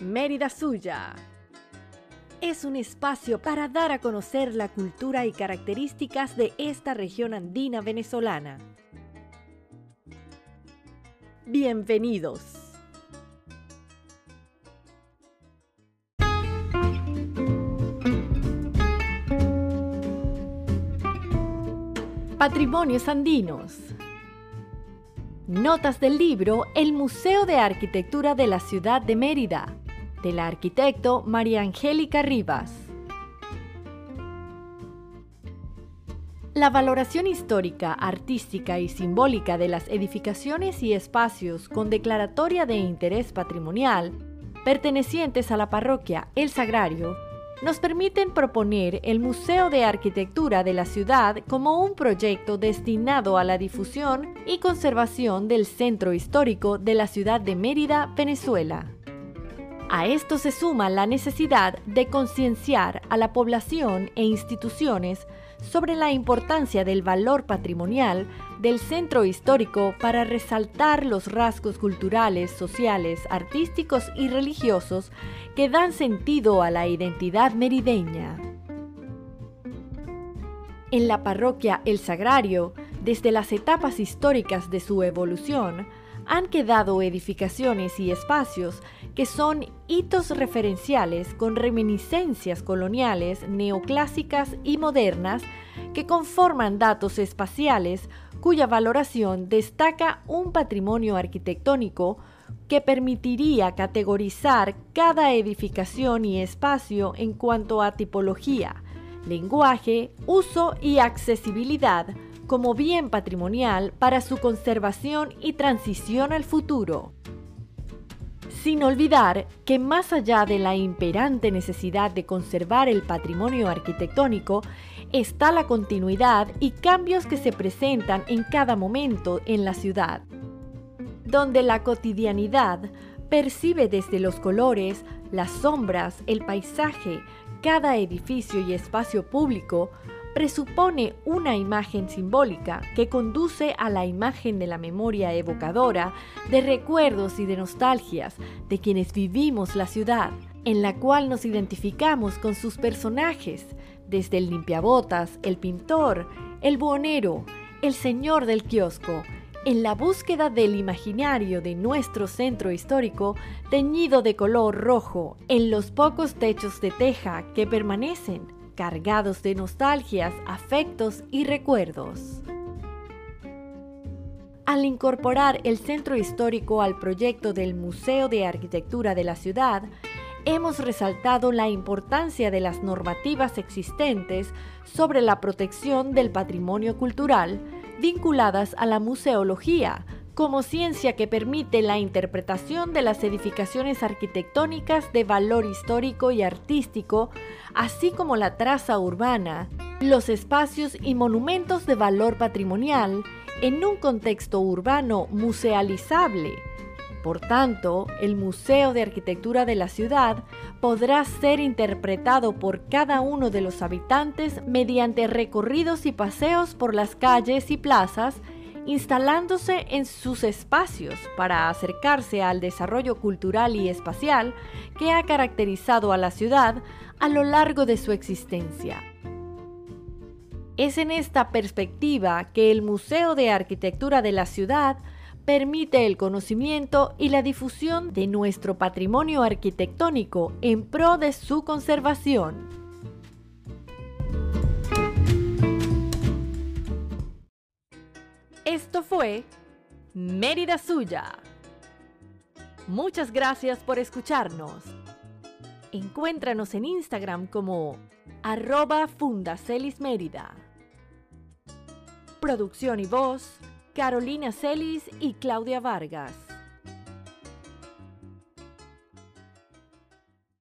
Mérida Suya. Es un espacio para dar a conocer la cultura y características de esta región andina venezolana. Bienvenidos. Patrimonios andinos. Notas del libro El Museo de Arquitectura de la Ciudad de Mérida, de la arquitecto María Angélica Rivas. La valoración histórica, artística y simbólica de las edificaciones y espacios con declaratoria de interés patrimonial pertenecientes a la parroquia El Sagrario nos permiten proponer el Museo de Arquitectura de la ciudad como un proyecto destinado a la difusión y conservación del centro histórico de la ciudad de Mérida, Venezuela. A esto se suma la necesidad de concienciar a la población e instituciones sobre la importancia del valor patrimonial del centro histórico para resaltar los rasgos culturales, sociales, artísticos y religiosos que dan sentido a la identidad merideña. En la parroquia El Sagrario, desde las etapas históricas de su evolución, han quedado edificaciones y espacios que son hitos referenciales con reminiscencias coloniales, neoclásicas y modernas que conforman datos espaciales cuya valoración destaca un patrimonio arquitectónico que permitiría categorizar cada edificación y espacio en cuanto a tipología, lenguaje, uso y accesibilidad como bien patrimonial para su conservación y transición al futuro. Sin olvidar que más allá de la imperante necesidad de conservar el patrimonio arquitectónico, está la continuidad y cambios que se presentan en cada momento en la ciudad, donde la cotidianidad percibe desde los colores, las sombras, el paisaje, cada edificio y espacio público, presupone una imagen simbólica que conduce a la imagen de la memoria evocadora, de recuerdos y de nostalgias de quienes vivimos la ciudad, en la cual nos identificamos con sus personajes, desde el limpiabotas, el pintor, el buhonero, el señor del kiosco, en la búsqueda del imaginario de nuestro centro histórico teñido de color rojo en los pocos techos de teja que permanecen cargados de nostalgias, afectos y recuerdos. Al incorporar el centro histórico al proyecto del Museo de Arquitectura de la ciudad, hemos resaltado la importancia de las normativas existentes sobre la protección del patrimonio cultural vinculadas a la museología, como ciencia que permite la interpretación de las edificaciones arquitectónicas de valor histórico y artístico, así como la traza urbana, los espacios y monumentos de valor patrimonial en un contexto urbano musealizable. Por tanto, el Museo de Arquitectura de la ciudad podrá ser interpretado por cada uno de los habitantes mediante recorridos y paseos por las calles y plazas instalándose en sus espacios para acercarse al desarrollo cultural y espacial que ha caracterizado a la ciudad a lo largo de su existencia. Es en esta perspectiva que el Museo de Arquitectura de la Ciudad permite el conocimiento y la difusión de nuestro patrimonio arquitectónico en pro de su conservación. Esto fue Mérida Suya. Muchas gracias por escucharnos. Encuéntranos en Instagram como arroba Mérida. Producción y voz, Carolina Celis y Claudia Vargas.